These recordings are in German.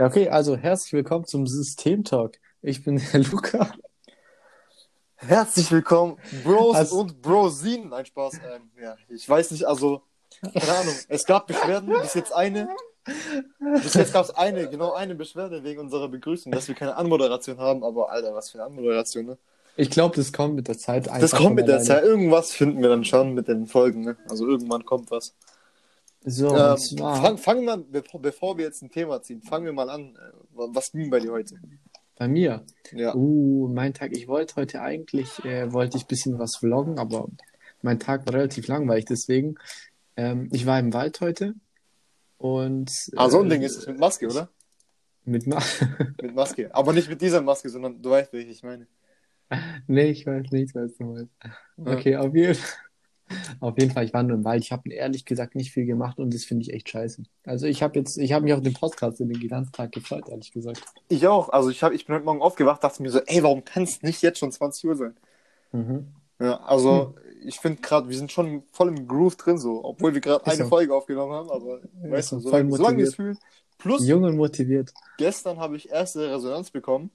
Ja, okay, also herzlich willkommen zum Systemtalk. Ich bin der Luca. Herzlich willkommen, Bros Also- und Brosinen. Nein, Spaß. Ähm, ja, ich weiß nicht, also, keine Ahnung. Es gab Beschwerden, bis jetzt eine. Bis jetzt gab es eine, genau eine Beschwerde wegen unserer Begrüßung, dass wir keine Anmoderation haben. Aber, Alter, was für eine Anmoderation, ne? Ich glaube, das kommt mit der Zeit einfach. Das kommt mit der alleine. Zeit. Irgendwas finden wir dann schon mit den Folgen, ne? Also, irgendwann kommt was. So, Ähm, und zwar fang, fangen wir, bevor, bevor wir jetzt ein Thema ziehen, fangen wir mal an. Äh, Was ging bei dir heute? bei mir. Ja. Uh, mein Tag. Ich wollte heute eigentlich, äh, wollte ich ein bisschen was vloggen, aber mein Tag war relativ langweilig, deswegen. Ähm, ich war im Wald heute und. Ah, so ein äh, Ding ist es mit Maske, oder? Mit Ma Mit Maske. Aber nicht mit dieser Maske, sondern du weißt, welche ich meine. Nee, ich weiß nicht, was du meinst. Ja. Okay, auf jeden Fall. Auf jeden Fall, ich war nur im Wald. Ich habe ehrlich gesagt nicht viel gemacht und das finde ich echt scheiße. Also ich habe jetzt, ich habe mich auf den Podcast in den ganzen Tag gefreut, ehrlich gesagt. Ich auch. Also ich, hab, ich bin heute Morgen aufgewacht, dachte mir so, ey, warum kann es nicht jetzt schon 20 Uhr sein? Mhm. Ja, also ich finde gerade, wir sind schon voll im Groove drin, so, obwohl wir gerade eine so. Folge aufgenommen haben, aber Ja, weißt du, so solange, solange es fühlen. Plus, Jung und motiviert. gestern habe ich erste Resonanz bekommen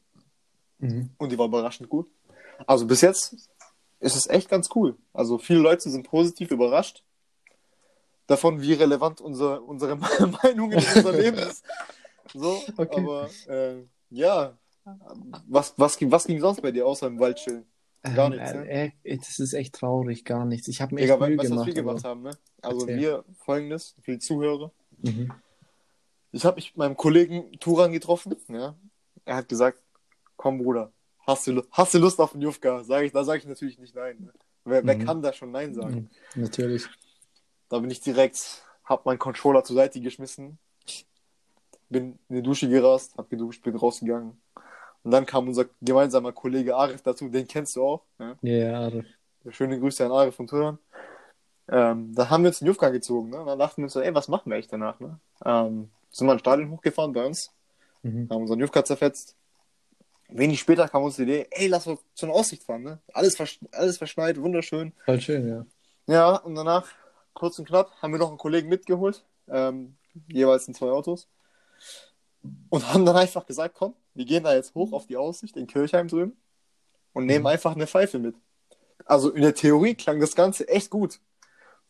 Mhm. und die war überraschend gut. Also bis jetzt ist es echt ganz cool. Also viele Leute sind positiv überrascht davon, wie relevant unser, unsere Meinung in unser Leben ist. So, Okay. aber äh, ja, was, was, ging- was ging sonst bei dir außer im Wald chillen? Gar nichts, Ähm, äh, äh, das ist echt traurig, gar nichts. Ich habe mir echt Digga, Mühe weißt du, was gemacht. wir gemacht haben, ne? Also Erzähl. wir folgendes, für die Zuhörer. Mhm. Ich habe mich mit meinem Kollegen Turan getroffen, ja. Er hat gesagt, komm Bruder, hast du, hast du Lust auf einen Jufka? Sag ich, da sage ich natürlich nicht nein. Ne? Wer, wer Mhm. kann da schon nein sagen? Mhm. Natürlich. Da bin ich direkt, hab meinen Controller zur Seite geschmissen, bin in die Dusche gerast, hab geduscht, bin rausgegangen. Und dann kam unser gemeinsamer Kollege Arif dazu, den kennst du auch. Ja? Ja, Arif. Schöne Grüße an Arif von Turan. Ähm, da haben wir uns den Jufka gezogen. Ne? Und dann dachten wir uns so, ey, was machen wir echt danach? Ne? Ähm, sind wir ins Stadion hochgefahren bei uns, Mhm. haben unseren Jufka zerfetzt. Wenig später kam uns die Idee, ey, lass uns zu einer Aussicht fahren. Ne? Alles, versch alles verschneit, wunderschön. Voll schön, ja. Ja, und danach, kurz und knapp, haben wir noch einen Kollegen mitgeholt, ähm, jeweils in zwei Autos. Und haben dann einfach gesagt, komm, wir gehen da jetzt hoch auf die Aussicht in Kirchheim drüben und nehmen Mhm. einfach eine Pfeife mit. Also in der Theorie klang das Ganze echt gut.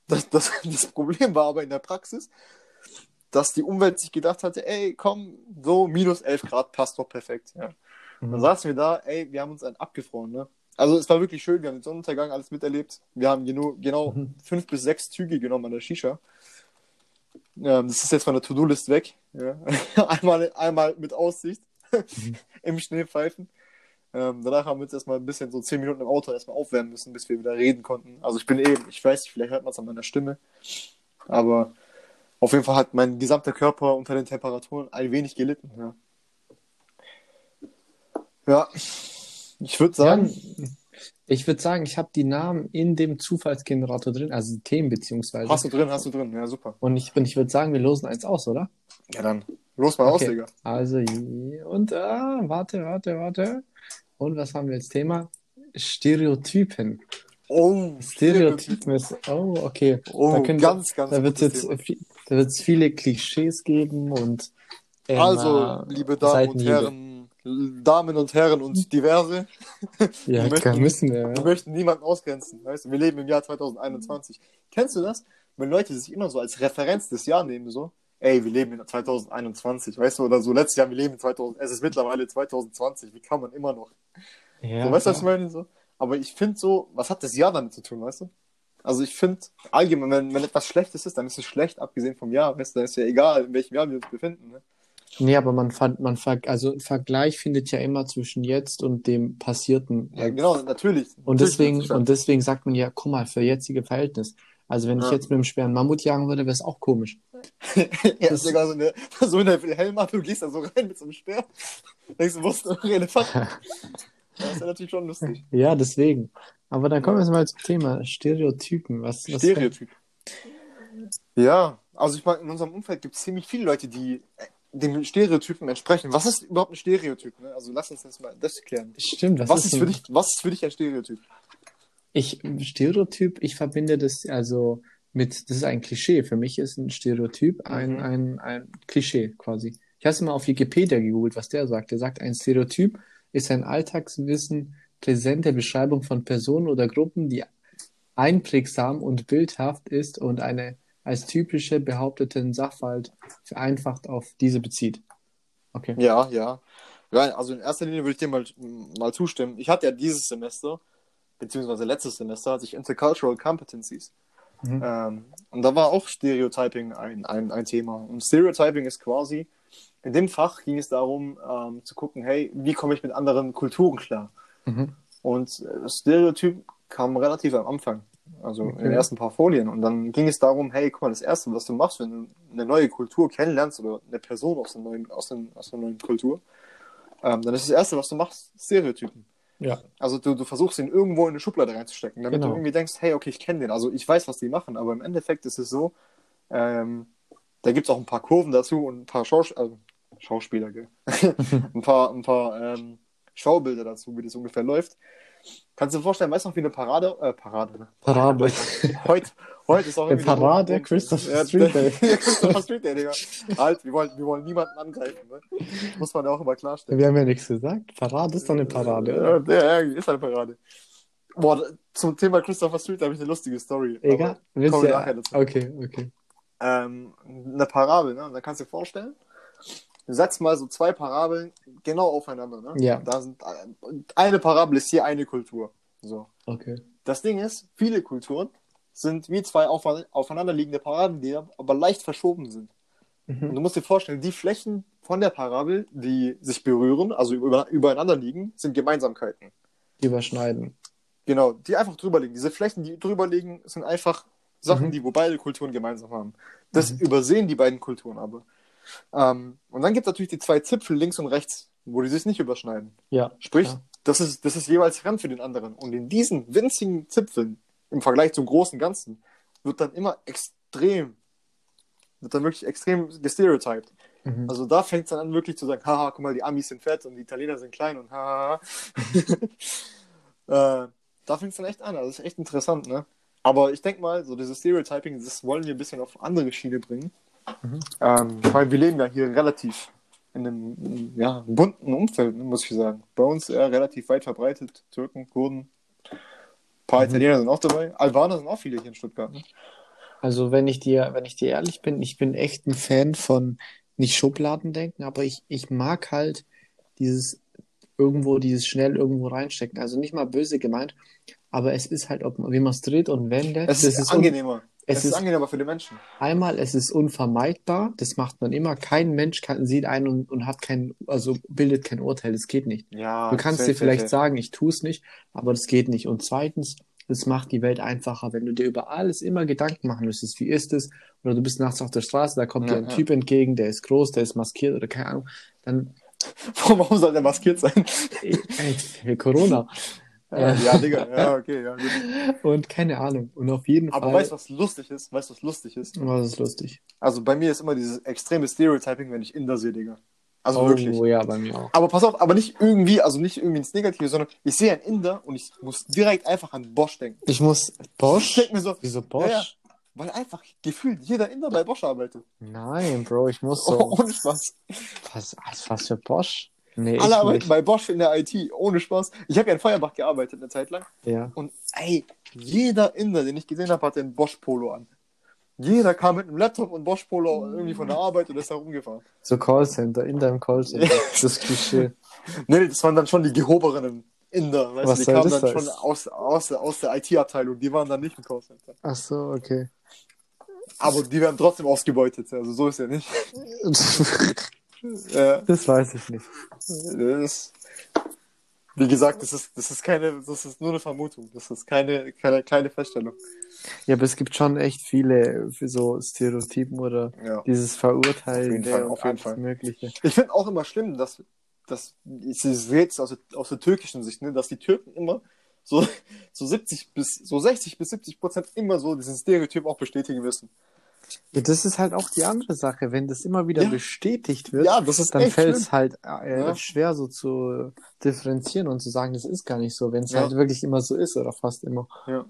Das, das, das Problem war aber in der Praxis, dass die Umwelt sich gedacht hatte, ey, komm, so minus 11 Grad passt doch perfekt. Ja. Dann Mhm. saßen wir da, ey, wir haben uns einen abgefroren, ne? Also es war wirklich schön, wir haben den Sonnenuntergang alles miterlebt. Wir haben genau, genau Mhm. fünf bis sechs Züge genommen an der Shisha. Ähm, das ist jetzt von der To-Do-List weg. Ja. einmal, einmal mit Aussicht Mhm. im Schnee pfeifen. Ähm, danach haben wir uns erstmal ein bisschen so zehn Minuten im Auto erstmal aufwärmen müssen, bis wir wieder reden konnten. Also ich bin eben, ich weiß nicht, vielleicht hört man es an meiner Stimme, aber auf jeden Fall hat mein gesamter Körper unter den Temperaturen ein wenig gelitten. Ja, ja. ich würde sagen, Ja, ich würde sagen, ich habe die Namen in dem Zufallsgenerator drin, also die Themen beziehungsweise. hast du drin, hast du drin, ja super. Und ich, und ich würde sagen, wir losen eins aus, oder? Ja dann, los mal aus, Okay. Digga. Also, und ah, warte, warte, warte. Und was haben wir als Thema? Stereotypen. Oh, Stereotypen ist, oh, okay. Oh, Da können- ganz, ganz Da wird es jetzt, da wird's viele Klischees geben und ähm, Also, äh, liebe Damen und. Herren, Damen und Herren und diverse, Ja, wir möchten- müssen wir, wir ja. möchten niemanden ausgrenzen. Weißt du, wir leben im Jahr 2021. Kennst du das? Wenn Leute sich immer so als Referenz des Jahr nehmen, so, ey, wir leben in 2021, weißt du, oder so, letztes Jahr, wir leben in 2000, es ist mittlerweile 2020, wie kann man immer noch? Ja, so, weißt du, was ich meine? So? Aber ich finde so, was hat das Jahr damit zu tun, weißt du? Also ich finde, allgemein, wenn, wenn etwas Schlechtes ist, dann ist es schlecht, abgesehen vom Jahr, weißt du, dann ist ja egal, in welchem Jahr wir uns befinden. Ne? Nee, aber man, ver- man ver also ein Vergleich findet ja immer zwischen jetzt und dem Passierten. Ja, genau, natürlich. Und Natürlich deswegen, und deswegen sagt man ja, guck mal, für jetzige Verhältnis. Also wenn ich Ja. jetzt mit einem schweren Mammut jagen würde, wäre es auch komisch. ja, das- sogar so eine, so eine Helm du gehst da so rein mit so einem Speer. Denkst du, wo ist der Elefant? Das ist ja natürlich schon lustig. Ja, deswegen. Aber dann kommen wir jetzt mal zum Thema Stereotypen. Was, was Stereotyp. Ja, also ich meine, in unserem Umfeld gibt es ziemlich viele Leute, die äh, dem Stereotypen entsprechen. Was ist überhaupt ein Stereotyp? Ne? Also lass uns das mal das klären. Stimmt, was, Was, ist für dich, was ist für dich ein Stereotyp? Ich, Stereotyp, ich verbinde das also mit, das ist ein Klischee. Für mich ist ein Stereotyp ein, Mhm. ein, ein Klischee quasi. Ich Ich habe es mal auf Wikipedia gegoogelt, was der sagt. Der sagt, ein Stereotyp ist ein Alltagswissen präsente Beschreibung von Personen oder Gruppen, die einprägsam und bildhaft ist und eine als typische behaupteten Sachverhalt vereinfacht auf diese bezieht. Okay. Ja, ja. Ja, also in erster Linie würde ich dir mal, mal zustimmen. Ich hatte ja dieses Semester, beziehungsweise letztes Semester, hatte ich Intercultural Competencies. Mhm. Ähm, und da war auch Stereotyping ein, ein, ein Thema. Und Stereotyping ist quasi, in dem Fach ging es darum, ähm, zu gucken, hey, wie komme ich mit anderen Kulturen klar? Mhm. Und äh, Stereotyp kam relativ am Anfang, also in den Okay. ersten paar Folien. Und dann ging es darum, hey, guck mal, das Erste, was du machst, wenn du eine neue Kultur kennenlernst oder eine Person aus, einer neuen, aus, einer, aus einer neuen Kultur, ähm, dann ist das Erste, was du machst, Stereotypen. Ja. Also du, du versuchst ihn irgendwo in eine Schublade reinzustecken, damit Genau. du irgendwie denkst, hey, okay, ich kenne den. Also ich weiß, was die machen, aber im Endeffekt ist es so, ähm, da gibt es auch ein paar Kurven dazu und ein paar Schaus also, Schauspieler, gell? ein paar, ein paar ähm, Schaubilder dazu, wie das ungefähr läuft. Kannst du dir vorstellen, weißt du noch, wie eine Parade, äh, Parade, ne? Parade. Heute, heute ist auch irgendwie der Parade Punkt- Christopher Ja, Street Day. Christopher Street Day, Digga. Halt, wir wollen, wir wollen niemanden angreifen, ne? Muss man ja auch immer klarstellen. Wir haben ja nichts gesagt. Parade ist doch eine Parade, Ja, der ja, ist eine Parade. Boah, zum Thema Christopher Street habe ich eine lustige Story. Egal. Willst du wir ja... nachher dazu. Okay, okay. Ähm, eine Parabel, ne? Und dann kannst du dir vorstellen, du setzt mal so zwei Parabeln genau aufeinander, ne? Ja. Da sind, und eine Parabel ist hier eine Kultur. So. Okay. Das Ding ist, viele Kulturen sind wie zwei aufeinander- aufeinanderliegende Parabeln, die aber leicht verschoben sind. Und Mhm. du musst dir vorstellen, die Flächen von der Parabel, die sich berühren, also über, übereinander liegen, sind Gemeinsamkeiten. Die überschneiden. Genau, die einfach drüber liegen. Diese Flächen, die drüber liegen, sind einfach Sachen, Mhm. die wo beide Kulturen gemeinsam haben. Das Mhm. übersehen die beiden Kulturen aber. Ähm, und dann gibt es natürlich die zwei Zipfel links und rechts, wo die sich nicht überschneiden. Ja. Sprich, Ja. das, ist, das ist jeweils fremd für den anderen. Und in diesen winzigen Zipfeln, im Vergleich zum großen Ganzen, wird dann immer extrem, wird dann wirklich extrem gestereotyped. Mhm. Also da fängt es dann an, wirklich zu sagen, haha, guck mal, die Amis sind fett und die Italiener sind klein und haha. äh, da fängt es dann echt an. Also das ist echt interessant, ne? Aber ich denke mal, so dieses Stereotyping, das wollen wir ein bisschen auf andere Schiene bringen. Mhm. Ähm, weil wir leben ja hier relativ in einem ja, bunten Umfeld, muss ich sagen. Bei uns eher relativ weit verbreitet. Türken, Kurden, ein paar Mhm. Italiener sind auch dabei. Albaner sind auch viele hier in Stuttgart. Ne? Also wenn ich dir, wenn ich dir ehrlich bin, ich bin echt ein Fan von nicht Schubladendenken, aber ich, ich mag halt dieses irgendwo, dieses schnell irgendwo reinstecken. Also nicht mal böse gemeint, aber es ist halt, ob wie man es dreht und wendet. Es das ist, un- angenehmer. Es Es, ist, ist- angenehmer für die Menschen. Einmal, es ist unvermeidbar, das macht man immer. Kein Mensch kann, sieht einen und, und hat kein, also bildet kein Urteil, das geht nicht. Ja, Du kannst safe, dir vielleicht safe, sagen, ich tue es nicht, aber das geht nicht. Und zweitens, das macht die Welt einfacher, wenn du dir über alles immer Gedanken machen müsstest. Wie ist es? Oder du bist nachts auf der Straße, da kommt Ja, dir ein ja. Typ entgegen, der ist groß, der ist maskiert oder keine Ahnung. Dann, Warum soll der maskiert sein? ey, Corona. Ja, ja, Digga, ja, okay, ja, gut. Und keine Ahnung. Und auf jeden Aber Fall. weißt du, was lustig ist? Weißt du, was lustig ist? Oh, das ist lustig. Also bei mir ist immer dieses extreme Stereotyping, wenn ich Inder sehe, Digga. Also oh, wirklich. ja, bei mir auch. Aber pass auf, aber nicht irgendwie, also nicht irgendwie ins Negative, sondern ich sehe einen Inder und ich muss direkt einfach an Bosch denken. Ich muss Ich Bosch? denke mir so, Wieso Bosch? Ja, ja. weil einfach gefühlt jeder Inder bei Bosch arbeitet. Nein, Bro, ich muss Oh, so. ohne Spaß. Was, was, was für Bosch? Nee, Alle arbeiten nicht. bei Bosch in der IT, ohne Spaß. Ich habe ja in Feuerbach gearbeitet eine Zeit lang. Ja. Und ey, jeder Inder, den ich gesehen habe, hatte einen Bosch-Polo an. Jeder kam mit einem Laptop und Bosch-Polo irgendwie von der Arbeit und ist da rumgefahren. So Callcenter, in deinem Callcenter. Das Klischee. Nee, das waren dann schon die gehobenen Inder, weißt Was du, die kamen dann schon aus, aus, der- aus der IT-Abteilung, die waren dann nicht im Callcenter. Ach so, okay. Aber die werden trotzdem ausgebeutet, also so ist ja nicht. Ja, Das weiß ich nicht. das, wie gesagt, das ist, das ist keine, das ist nur eine Vermutung, das ist keine, keine kleine Feststellung. Ja, aber es gibt schon echt viele für so Stereotypen oder Ja. dieses Verurteilen Auf jeden Fall, auf jeden Fall. Mögliche. Ich finde auch immer schlimm, dass, dass ich sehe jetzt aus der, aus der türkischen Sicht, ne, dass die Türken immer so, so 70 bis, so 60 bis 70 Prozent immer so diesen Stereotyp auch bestätigen müssen. Ja, das ist halt auch die andere Sache. Wenn das immer wieder Ja. bestätigt wird, Ja, dann fällt es halt äh, Ja. schwer so zu differenzieren und zu sagen, das ist gar nicht so, wenn es halt wirklich immer so ist oder fast immer. Ja.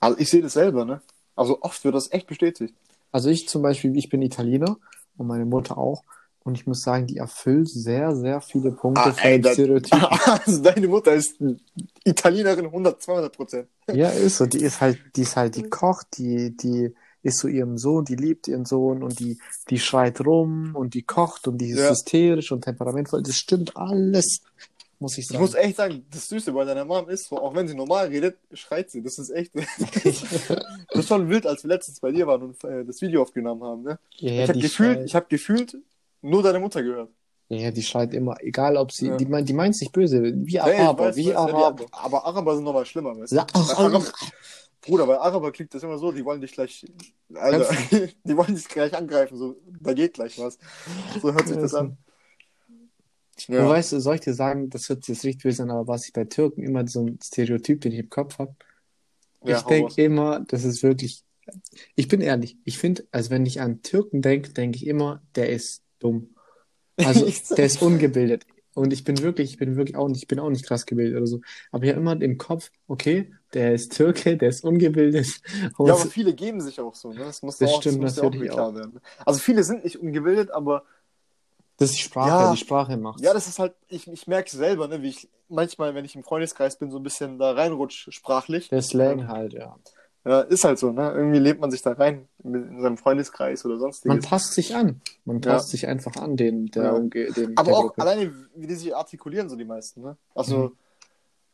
Also ich sehe das selber, ne? Also oft wird das echt bestätigt. Also ich zum Beispiel, ich bin Italiener und meine Mutter auch. Und ich muss sagen, die erfüllt sehr, sehr viele Punkte Ah, von ey, Stereotyp. Also deine Mutter ist Italienerin 100, 200 Prozent. Ja, ist so. Die ist halt, die ist halt, die kocht, die, die ist so ihrem Sohn, die liebt ihren Sohn und die, die schreit rum und die kocht und die ist Ja. hysterisch und temperamentvoll. Das stimmt alles, muss ich Ich sagen. muss echt sagen, das Süße bei deiner Mom ist, auch wenn sie normal redet, schreit sie. Das ist echt. das ist schon wild, als wir letztens bei dir waren und äh, das Video aufgenommen haben. Ne? ja, ich ja, habe gefühlt, ich hab gefühlt nur deine Mutter gehört. ja, ja, die schreit immer, egal ob sie, Ja. die meint, die meint nicht böse, wie Ja, ich Araber, weiß, wie weiß, ja, Araber. die, aber Araber sind nochmal schlimmer, weißt du? Ja, Araber, Bruder, bei Araber klingt das immer so, die wollen dich gleich. Alter, die wollen dich gleich angreifen, so, da geht gleich was. So hört sich das an. Du weißt, soll ich dir sagen, das hört sich jetzt richtig böse an, aber was ich bei Türken immer so ein Stereotyp, den ich im Kopf habe, Ja, ich denke immer, das ist wirklich. Ich bin ehrlich, ich finde, also wenn ich an Türken denke, denke ich immer, der ist dumm. Also der ist ungebildet. Und ich bin wirklich, ich bin wirklich auch nicht, ich bin auch nicht krass gebildet oder so. Aber ich habe immer im Kopf, okay, der ist Türke, der ist ungebildet. Und Ja, aber viele geben sich auch so, ne? Das muss Das auch, stimmt das muss ja auch klar werden. Also viele sind nicht ungebildet, aber das ist die Sprache, Ja. die Sprache macht. ja, das ist halt, ich, ich merke selber, ne, wie ich manchmal, wenn ich im Freundeskreis bin, so ein bisschen da reinrutsche sprachlich. Der Slang halt, ja. Ja, ist halt so, ne? Irgendwie lebt man sich da rein in, in seinem Freundeskreis oder Man sonstiges. passt sich an. Man Ja. passt sich einfach an, den, der, Ja. umge- dem, Aber der auch Gruppe. alleine, wie die sich artikulieren, so die meisten, ne? Also Mhm.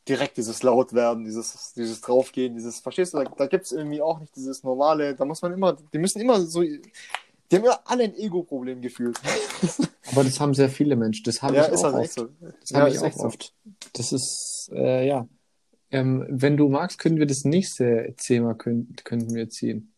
direkt dieses Lautwerden, dieses, dieses Draufgehen, dieses, verstehst du, da, da gibt es irgendwie auch nicht dieses normale, da muss man immer, die müssen immer so, die haben immer alle ein Ego-Problem gefühlt. Aber das haben sehr viele Menschen. Das habe ja, ich ist auch halt oft. so. Das Ja, habe ich auch echt so. oft. Das ist, äh, ja. Ähm, wenn du magst, können wir das nächste Thema können, könnten wir ziehen.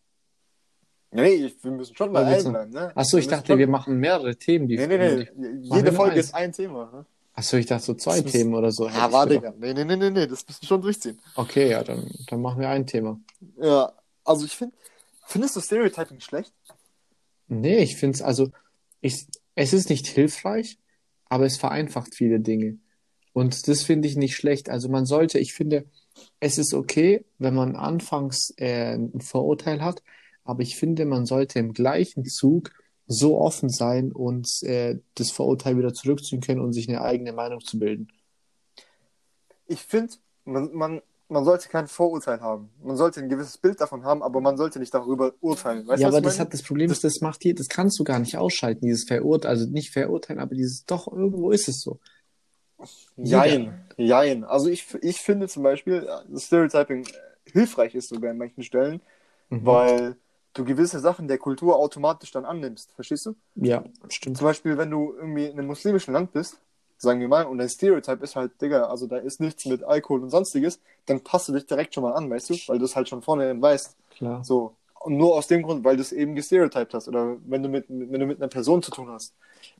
Nee, wir müssen schon bei wir einem so- bleiben, ne? Achso, ich müssen dachte, schon- wir machen mehrere Themen. Die Nee, nee, nee. wir Jede Folge eins? ist ein Thema. Ne? Achso, ich dachte so zwei Das Themen oder so. Ja, warte. Digga. Nee, nee, nee, nee, nee, das müssen wir schon durchziehen. Okay, ja, dann, dann machen wir ein Thema. Ja, also ich finde, findest du Stereotyping schlecht? Nee, ich finde es, also, ich, es ist nicht hilfreich, aber es vereinfacht viele Dinge. Und das finde ich nicht schlecht. Also man sollte, ich finde, es ist okay, wenn man anfangs äh, ein Vorurteil hat, aber ich finde, man sollte im gleichen Zug so offen sein und äh, das Vorurteil wieder zurückziehen können und sich eine eigene Meinung zu bilden. Ich finde, man, man, man sollte kein Vorurteil haben. Man sollte ein gewisses Bild davon haben, aber man sollte nicht darüber urteilen. Weißt ja, aber das hat das Problem, ist, das macht dir, das kannst du gar nicht ausschalten, dieses Verurteilen, also nicht verurteilen, aber dieses, doch, irgendwo ist es so. Jein, jein. Also ich, ich finde zum Beispiel, dass Stereotyping äh, hilfreich ist sogar an manchen Stellen, Mhm. weil du gewisse Sachen der Kultur automatisch dann annimmst. Verstehst du? Ja, stimmt. Zum Beispiel, wenn du irgendwie in einem muslimischen Land bist, sagen wir mal, und dein Stereotype ist halt, Digga, also da ist nichts mit Alkohol und sonstiges, dann passt du dich direkt schon mal an, weißt du? Weil du es halt schon vorne weißt. Klar. So. Und nur aus dem Grund, weil du es eben gestereotyped hast. Oder wenn du mit, wenn du mit einer Person zu tun hast.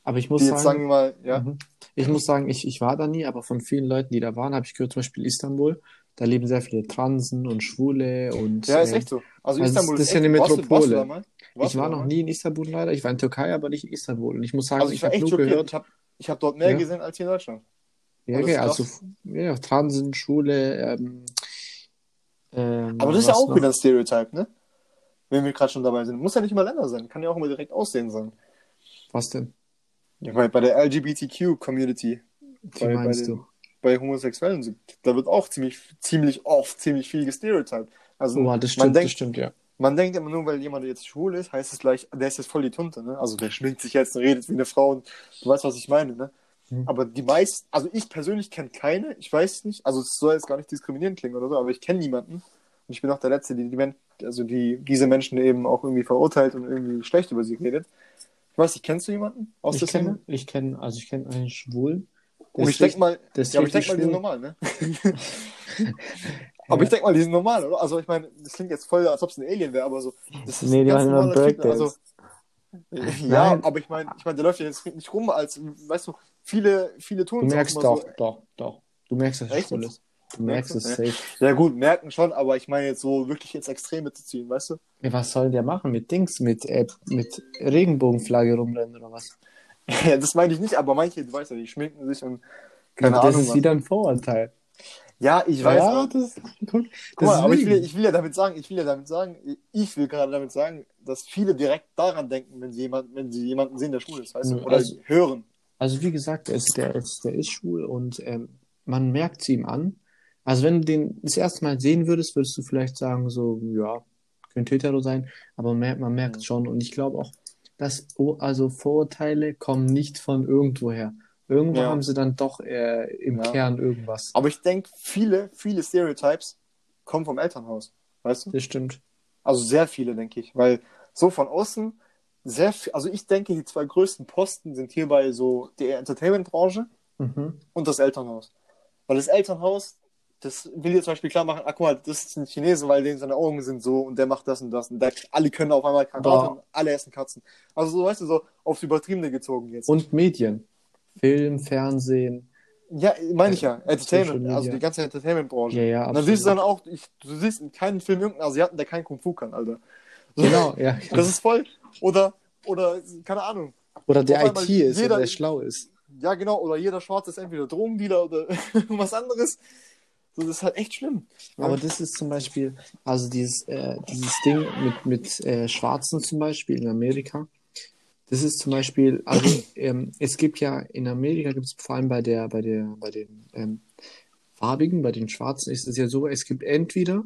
Aber ich muss sagen wir mal, ja. Mhm. Ich muss sagen, ich, ich war da nie, aber von vielen Leuten, die da waren, habe ich gehört, zum Beispiel Istanbul, da leben sehr viele Transen und Schwule und Ja, ist äh, echt so. Also also Istanbul das ist ja eine warst du- Metropole. Warst du? Warst ich du war da noch nie in Istanbul leider. Ich war in Türkei, aber nicht in Istanbul. Und ich muss sagen, Also ich ich war habe nur schockiert. gehört, Ich habe ich hab dort mehr Ja. gesehen als hier in Deutschland. ja, okay, also ja, Transen, Schwule, ähm, ähm, Aber das ist ja auch wieder ein Stereotype, ne? Wenn wir gerade schon dabei sind. Muss ja nicht mal Länder sein. Kann ja auch immer direkt Aussehen sein. Was denn? Ja, bei, bei der LGBTQ-Community, Wie Bei- bei meinst den- du? bei Homosexuellen, da wird auch ziemlich, ziemlich oft ziemlich viel gestereotyped. Also Oh, das man, stimmt, das denkt, stimmt, ja. man denkt immer nur, weil jemand jetzt schwul ist, heißt es gleich, der ist jetzt voll die Tunte, ne? Also der schminkt sich jetzt und redet wie eine Frau und du weißt, was ich meine, ne? Mhm. Aber die meisten, also ich persönlich kenne keine, ich weiß nicht, also es soll jetzt gar nicht diskriminierend klingen oder so, aber ich kenne niemanden. Und ich bin auch der Letzte, die, die also die diese Menschen eben auch irgendwie verurteilt und irgendwie schlecht über sie redet. Ich weiß nicht, kennst du jemanden aus Ich der Szene? kenne, ich kenne, also ich kenne einen Schwulen. Und ist ich denke mal, ja, aber ich richtig denke mal, die sind normal, ne? aber ich denke mal, die sind normal, oder? Also ich meine, das klingt jetzt voll, als ob es ein Alien wäre, aber so. Das Nee, die machen immer Breakdance. Also, ja, Nein. aber ich meine, ich meine, der läuft ja jetzt nicht rum, als, weißt du, viele, viele tun Du es merkst doch, so. doch, doch. Du merkst, dass Echt schwul ist. Du merkst es safe. Ja gut, merken schon, aber ich meine jetzt so wirklich ins Extreme zu ziehen, weißt du? Ja, was soll der machen mit Dings, mit, äh, mit Regenbogenflagge rumrennen oder was? Ja, das meine ich nicht, aber manche, du weißt ja, die schminken sich und keine das Ahnung. ist was. wieder ein Vorurteil. Ja, ich weiß. ja, aber- das, guck, Guck mal, aber ich will, ich will ja damit sagen, ich will ja damit sagen, ich will gerade damit sagen, dass viele direkt daran denken, wenn sie, jemand, wenn sie jemanden sehen, der schwul ist, weißt du? Oder also- hören. Also wie gesagt, er ist, der, ist, der ist schwul und ähm, man merkt es ihm an. Also wenn du den das erste Mal sehen würdest, würdest du vielleicht sagen, so, ja, könnte hetero sein, aber man merkt, man merkt schon. Und ich glaube auch, dass also Vorurteile kommen nicht von irgendwoher. Irgendwo Ja. haben sie dann doch äh, im Ja. Kern irgendwas. Aber ich denke, viele, viele Stereotypes kommen vom Elternhaus, weißt du? Das stimmt. Also sehr viele, denke ich. Weil so von außen sehr viel, also ich denke, die zwei größten Posten sind hierbei so die Entertainment-Branche Mhm. und das Elternhaus. Weil das Elternhaus, das will dir zum Beispiel klar machen, ah, guck mal, das ist ein Chinese, weil denen seine Augen sind so und der macht das und das und der, alle können auf einmal und alle essen Katzen. Also so, weißt du, so aufs Übertriebene gezogen jetzt. Und Medien. Film, Fernsehen. ja, meine ich ja, Social Entertainment, also die ganze Entertainment-Branche. Ja, ja, Und dann siehst du absolut. dann auch, ich, du siehst in keinem Film irgendeinen Asiaten, der kein Kung Fu kann, Alter. So, Genau, ja. Das ist voll. Oder, oder, keine Ahnung. Oder der IT ist jeder- oder der schlau ist. Ja, genau. Oder jeder Schwarze ist entweder Drogendealer oder was anderes. Das ist halt echt schlimm. Aber das ist zum Beispiel, also dieses, äh, dieses Ding mit, mit äh, Schwarzen zum Beispiel in Amerika. Das ist zum Beispiel, also ähm, es gibt ja in Amerika gibt es vor allem bei der, bei der, bei den ähm, Farbigen, bei den Schwarzen ist es ja so, es gibt entweder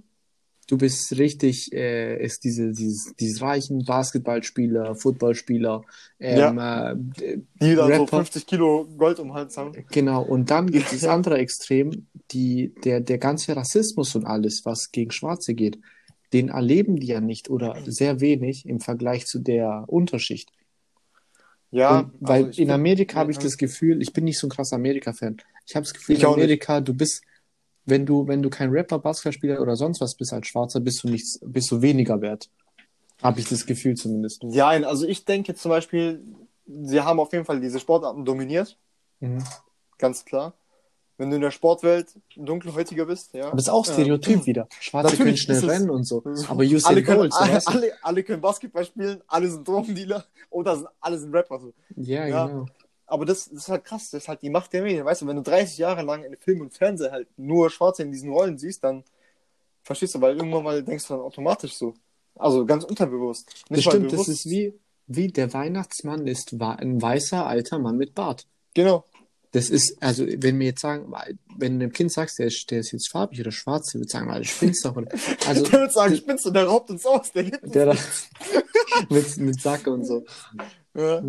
du bist richtig, äh, ist diese, dieses, dieses reichen Basketballspieler, Footballspieler, ähm, äh, die da so Rapper. 50 Kilo Gold um den Hals haben. Genau, und dann gibt es das Ja. andere Extrem, die, der, der ganze Rassismus und alles, was gegen Schwarze geht, den erleben die ja nicht oder sehr wenig im Vergleich zu der Unterschicht. Ja, und, weil also in Amerika habe ich ja. das Gefühl, ich bin nicht so ein krasser Amerika-Fan. Ich habe das Gefühl, in auch nicht. Amerika, du bist, wenn du, wenn du kein Rapper, Basketballspieler oder sonst was bist als Schwarzer, bist du nichts, bist du weniger wert. Habe ich das Gefühl zumindest. Ja, also ich denke zum Beispiel, sie haben auf jeden Fall diese Sportarten dominiert, Mhm. ganz klar. Wenn du in der Sportwelt dunkelhäutiger bist, ja. Aber das ist auch äh, Stereotyp wieder. Schwarze können schnell rennen und so. so. Aber Usain alle können, Bolt, alle, alle, alle können Basketball spielen, alle sind Drogendealer oder sind, alle sind Rapper. So. Ja, Ja. genau. Aber das, das ist halt krass, das ist halt die Macht der Medien. Weißt du, wenn du 30 Jahre lang in Film und Fernsehen halt nur Schwarze in diesen Rollen siehst, dann verstehst du, weil irgendwann mal denkst du dann automatisch so. Also ganz unterbewusst. Das Nicht mal stimmt, das bewusst. ist wie, wie der Weihnachtsmann ist ein weißer alter Mann mit Bart. Genau. Das ist, also, wenn wir jetzt sagen, wenn du dem Kind sagst, der ist, der ist jetzt farbig oder schwarz, der wird sagen, Alter, spinnst doch. Oder, also, der wird sagen, spinnst du, der raubt uns aus, der gibt uns der da mit, mit Sacke und so. Ja.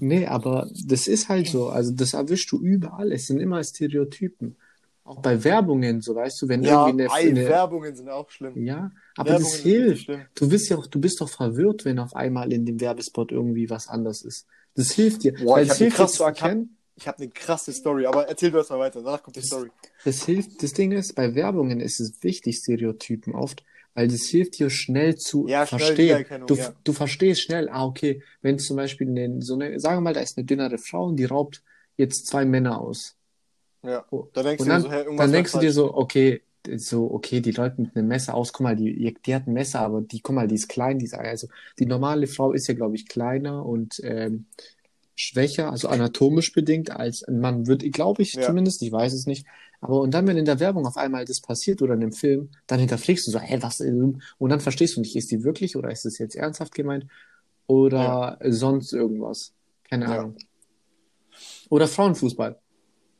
Nee, aber das ist halt so. Also, das erwischst du überall. Es sind immer Stereotypen. Auch bei Werbungen, so weißt du, wenn Ja, irgendwie eine, ey, eine Werbungen sind auch schlimm. ja, aber Werbungen das hilft. Du bist ja auch, du bist doch verwirrt, wenn auf einmal in dem Werbespot irgendwie was anders ist. Das hilft dir. Boah, weil ich es hab hilft dir krass- zu erkennen. Ich habe eine krasse Story, aber erzähl du erst mal weiter, danach kommt die Das- Story. Das hilft, das Ding ist, bei Werbungen ist es wichtig, Stereotypen oft, weil das hilft dir schnell zu Ja, schnell verstehen. Wiedererkennung, Du, ja. du verstehst schnell, ah, okay, wenn zum Beispiel eine, so eine, sagen wir mal, da ist eine dünnere Frau und die raubt jetzt zwei Männer aus. Ja. Oh, Da denkst Und du dir dann, so, hey, dann denkst du dir so, okay, so, okay, die läuft mit einem Messer aus, guck mal, die, die hat ein Messer, aber die, guck mal, die ist klein, die ist, also, die normale Frau ist ja, glaube ich, kleiner und, ähm, schwächer, also anatomisch bedingt als ein Mann wird, glaube ich Ja. zumindest, ich weiß es nicht. Aber und dann, wenn in der Werbung auf einmal das passiert oder in einem Film, dann hinterfragst du so, hä, was? Und dann verstehst du nicht, ist die wirklich oder ist es jetzt ernsthaft gemeint oder sonst irgendwas? Keine Ja. Ahnung. Oder Frauenfußball.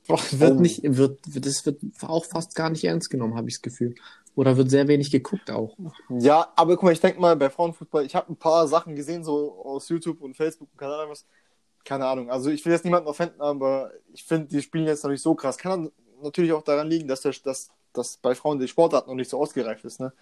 Wird Oh. nicht, wird, wird, das wird auch fast gar nicht ernst genommen, habe ich das Gefühl. Oder wird sehr wenig geguckt auch. Ja, aber guck mal, ich denke mal, bei Frauenfußball, ich habe ein paar Sachen gesehen, so aus YouTube und Facebook und keine Ahnung was. Keine Ahnung. Also ich will jetzt niemanden offenden, aber ich finde, die spielen jetzt noch nicht so krass. Kann natürlich auch daran liegen, dass, der, dass, dass bei Frauen die Sportart noch nicht so ausgereift ist, ne?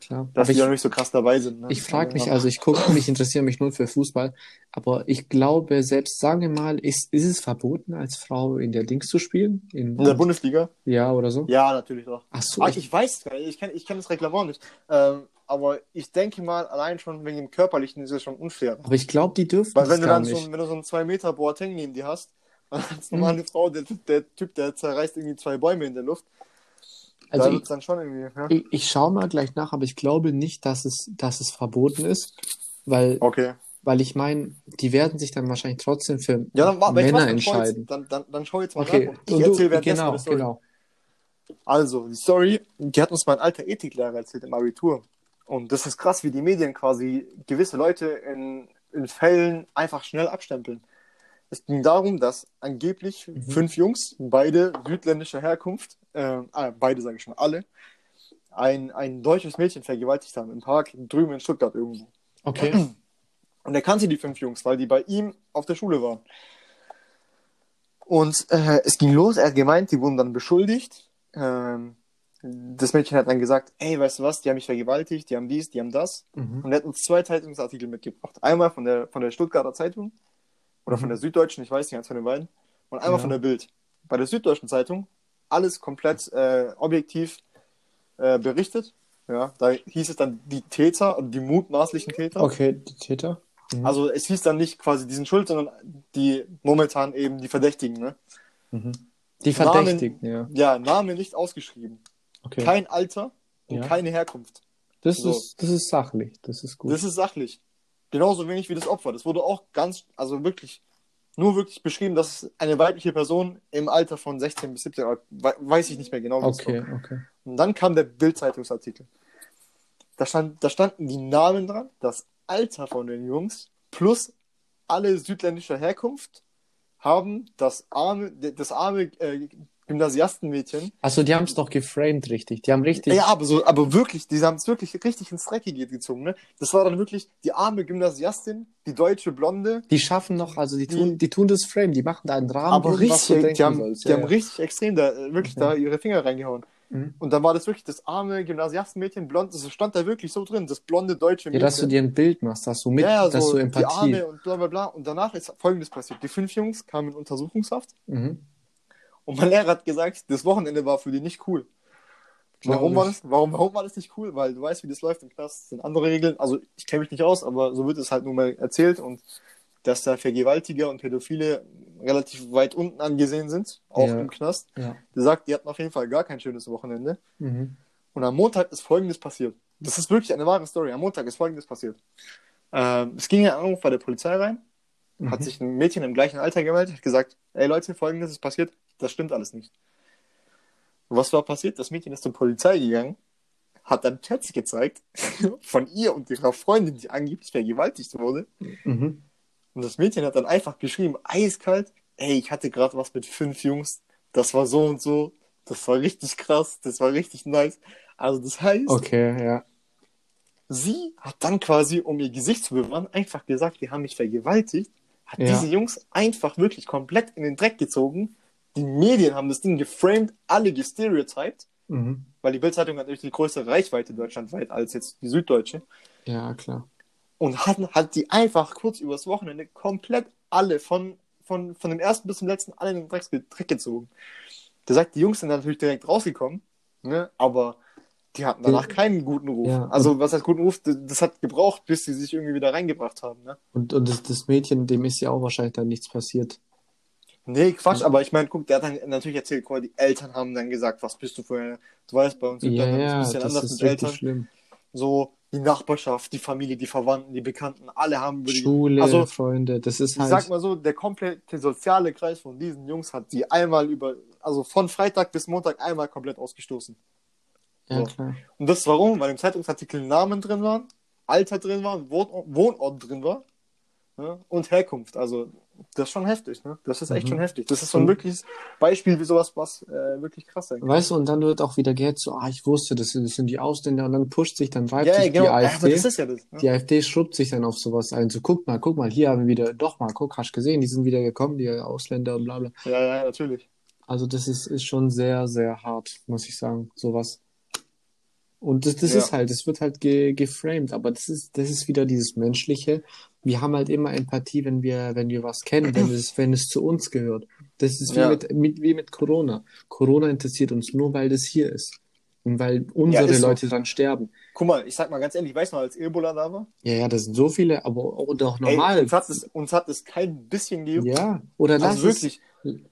Klar. Dass Aber die noch ich, nicht so krass dabei sind. Ne? ich frage mich, also ich gucke mich, interessiere mich nur für Fußball, aber ich glaube, selbst sagen wir mal, ist, ist es verboten, als Frau in der Dings zu spielen? In, In der Bundesliga? ja, oder so? Ja, natürlich doch. Ach so, ich, ich weiß gar nicht, ich kenne ich kenn das Reglement nicht. Ähm, aber ich denke mal, allein schon wegen dem Körperlichen ist es schon unfair. aber ich glaube, die dürfen Weil wenn du dann nicht. so, wenn du so einen 2 Meter Boateng neben dir hast, als normale Frau, der, der Typ, der zerreißt irgendwie zwei Bäume in der Luft, Also da ich, dann schon irgendwie. Ja? ich, ich schaue mal gleich nach, aber ich glaube nicht, dass es, dass es verboten ist, weil, Okay. weil ich meine, die werden sich dann wahrscheinlich trotzdem für Ja, dann, Männer entscheiden. jetzt, dann, dann, dann schau jetzt mal Okay, nach. Ich und erzähl du, währenddessen genau, genau. Also, die Story, die hat uns mein alter Ethiklehrer erzählt im Abitur. Und das ist krass, wie die Medien quasi gewisse Leute in, in Fällen einfach schnell abstempeln. Es ging darum, dass angeblich Mhm. fünf Jungs, beide südländischer Herkunft, äh, ah, beide sage ich schon alle, ein, ein deutsches Mädchen vergewaltigt haben im Park drüben in Stuttgart irgendwo. Okay. Und er kannte die fünf Jungs, weil die bei ihm auf der Schule waren. Und äh, es ging los, er hat gemeint, die wurden dann beschuldigt. Ähm, das Mädchen hat dann gesagt, ey, weißt du was, die haben mich vergewaltigt, die haben dies, die haben das. Mhm. Und er hat uns zwei Zeitungsartikel mitgebracht. Einmal von der, von der Stuttgarter Zeitung oder von der Süddeutschen, ich weiß nicht, eins von den beiden. Und einmal Ja. von der Bild. Bei der Süddeutschen Zeitung alles komplett äh, objektiv äh, berichtet. Ja, da hieß es dann die Täter und die mutmaßlichen Täter. Okay, die Täter. Mhm. Also es hieß dann nicht quasi, die sind schuld, sondern die momentan eben die Verdächtigen. Ne? Mhm. Die Namen- Verdächtigen, ja. Ja, Name nicht ausgeschrieben. Okay. Kein Alter und Ja. keine Herkunft. das, so. ist, das ist sachlich, das ist gut. Das ist sachlich. Genauso wenig wie das Opfer. Das wurde auch ganz, also wirklich, nur wirklich beschrieben, dass eine weibliche Person im Alter von 16 bis 17, oder we- weiß ich nicht mehr genau. wie okay, war. okay. Und dann kam der Bild-Zeitungsartikel. Da, stand, da standen die Namen dran, das Alter von den Jungs plus alle südländischer Herkunft haben das arme, das arme äh, Gymnasiastenmädchen. Also die haben es doch geframed richtig. Die haben richtig. Ja, aber so, aber wirklich, die haben es wirklich richtig ins Dreckige gezogen, ne? Das war dann wirklich die arme Gymnasiastin, die deutsche Blonde, Die schaffen noch, also die Die- tun, die tun das Frame, die machen da einen Rahmen, aber du richtig, die haben, sollst. die Ja, haben ja. richtig extrem da, äh, wirklich Mhm. da ihre Finger reingehauen. Mhm. Und dann war das wirklich das arme Gymnasiastenmädchen, blond, das stand da wirklich so drin, das blonde deutsche Ja, Mädchen. dass du dir ein Bild machst, dass du mit, ja, ja, dass so du die Empathie. Arme und bla bla bla. Und danach ist folgendes passiert. Die fünf Jungs kamen in Untersuchungshaft Mhm. Und mein Lehrer hat gesagt, das Wochenende war für die nicht cool. Warum war, das, warum, warum war das nicht cool? Weil du weißt, wie das läuft im Knast. Das sind andere Regeln. Also ich kenne mich nicht aus, aber so wird es halt nun mal erzählt und dass da Vergewaltiger und Pädophile relativ weit unten angesehen sind, auch Ja. im Knast. Ja. Der sagt, die hatten auf jeden Fall gar kein schönes Wochenende. Mhm. Und am Montag ist Folgendes passiert. Das ist wirklich eine wahre Story. Am Montag ist Folgendes passiert. Ähm, es ging ein Anruf bei der Polizei rein. Mhm. Hat sich ein Mädchen im gleichen Alter gemeldet, hat gesagt, ey Leute, Folgendes ist passiert. Das stimmt alles nicht. Und was war passiert? Das Mädchen ist zur Polizei gegangen, hat dann Chats gezeigt von ihr und ihrer Freundin, die angeblich vergewaltigt wurde. Mhm. Und das Mädchen hat dann einfach geschrieben, eiskalt, ey, ich hatte gerade was mit fünf Jungs, das war so und so, das war richtig krass, das war richtig nice. Also das heißt, Okay, ja. sie hat dann quasi, um ihr Gesicht zu bewahren, einfach gesagt, die haben mich vergewaltigt, hat Ja. diese Jungs einfach wirklich komplett in den Dreck gezogen. Die Medien haben das Ding geframed, alle gestereotyped, Mhm. weil die Bildzeitung hat natürlich die größere Reichweite deutschlandweit als jetzt die Süddeutsche. Ja, klar. und hat, hat die einfach kurz übers Wochenende komplett alle von, von, von dem ersten bis zum letzten alle in den Drecks, Dreck gezogen. Der sagt, die Jungs sind natürlich direkt rausgekommen, ne? aber die hatten danach keinen guten Ruf. Ja, also, was heißt guten Ruf? Das, das hat gebraucht, bis sie sich irgendwie wieder reingebracht haben. Ne? Und, und das, das Mädchen, dem ist ja auch wahrscheinlich dann nichts passiert. Nee, Quatsch, aber ich meine, guck, der hat dann natürlich erzählt, guck mal, die Eltern haben dann gesagt, was bist du für eine, du weißt, bei uns sind Ja, ein ja, bisschen das anders ist mit Eltern. schlimm. So, die Nachbarschaft, die Familie, die Verwandten, die Bekannten, alle haben über die Schule, Also, Freunde, das ist Ich halt. sag mal so, der komplette soziale Kreis von diesen Jungs hat die einmal über, also von Freitag bis Montag einmal komplett ausgestoßen. ja, so. klar. Und das warum? Weil im Zeitungsartikel Namen drin waren, Alter drin war, Wohnort, Wohnort drin war ne? und Herkunft. Also das ist schon heftig, ne? Das ist echt Mhm. schon heftig. Das ist so ein Und- wirkliches Beispiel, wie sowas was äh, wirklich krass sein kann. Weißt du, und dann wird auch wieder gehört, so, ah, ich wusste, das sind, das sind die Ausländer, und dann pusht sich, dann Ja, sich ja, genau. die Ja, AfD. das ist ja das. Ne? Die AfD schrubbt sich dann auf sowas ein. So, guck mal, guck mal, hier haben wir wieder, doch mal, guck, hast gesehen, die sind wieder gekommen, die Ausländer und bla bla. Ja, ja, natürlich. Also das ist, ist schon sehr, sehr hart, muss ich sagen, sowas. Und das, das Ja. ist halt, das wird halt ge, geframed, aber das ist, das ist wieder dieses Menschliche. Wir haben halt immer Empathie, wenn wir, wenn wir was kennen, wenn es, wenn es zu uns gehört. Das ist wie Ja. mit, mit, wie mit Corona. Corona interessiert uns nur, weil das hier ist. Und weil unsere so. Leute dran sterben. Guck mal, ich sag mal ganz ehrlich, weißt du noch, als Ebola da war? Ja, ja, das sind so viele, aber auch, und auch Ey, normal. uns, hat es, uns hat es kein bisschen gejuckt. ja, oder lass also es, wirklich.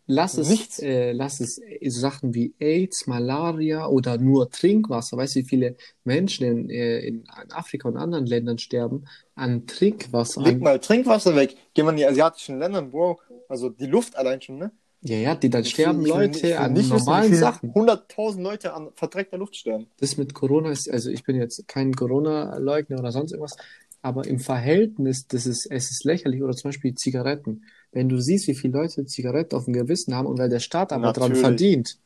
Lass es, Nichts. äh, lass es äh, Sachen wie AIDS, Malaria oder nur Trinkwasser. Weißt du, wie viele Menschen in, äh, in Afrika und anderen Ländern sterben an Trinkwasser? Leg mal Trinkwasser weg. Geh mal in die asiatischen Länder, Bro. Also die Luft allein schon, ne? Ja, ja, die dann Ich sterben will- Leute will an nicht wissen, normalen viele Sachen. 100.000 Leute an verdreckter Luft sterben. Das mit Corona ist, also ich bin jetzt kein Corona-Leugner oder sonst irgendwas, aber im Verhältnis, das ist, es ist lächerlich. Oder zum Beispiel Zigaretten. Wenn du siehst, wie viele Leute Zigaretten auf dem Gewissen haben und weil der Staat aber dran Natürlich. verdient,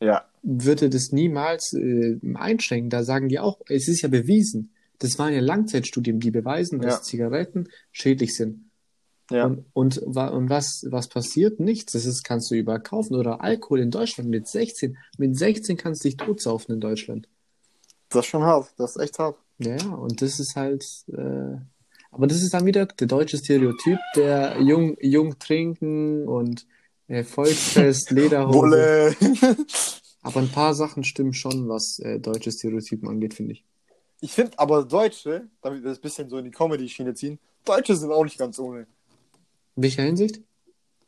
Ja. würde das niemals äh, einschränken. Da sagen die auch, es ist ja bewiesen. Das waren ja Langzeitstudien, die beweisen, dass Ja. Zigaretten schädlich sind. Ja. Und, und, und was, was passiert? Nichts. Das ist, kannst du überkaufen. Oder Alkohol in Deutschland mit 16. Mit 16 kannst du dich totsaufen in Deutschland. Das ist schon hart. Das ist echt hart. Ja, ja, und das ist halt, äh, aber das ist dann wieder der deutsche Stereotyp, der jung, jung trinken und äh, Volksfest, Lederhose. Aber ein paar Sachen stimmen schon, was äh, deutsche Stereotypen angeht, finde ich. Ich finde aber Deutsche, damit wir das ein bisschen so in die Comedy-Schiene ziehen, Deutsche sind auch nicht ganz ohne. In welcher Hinsicht?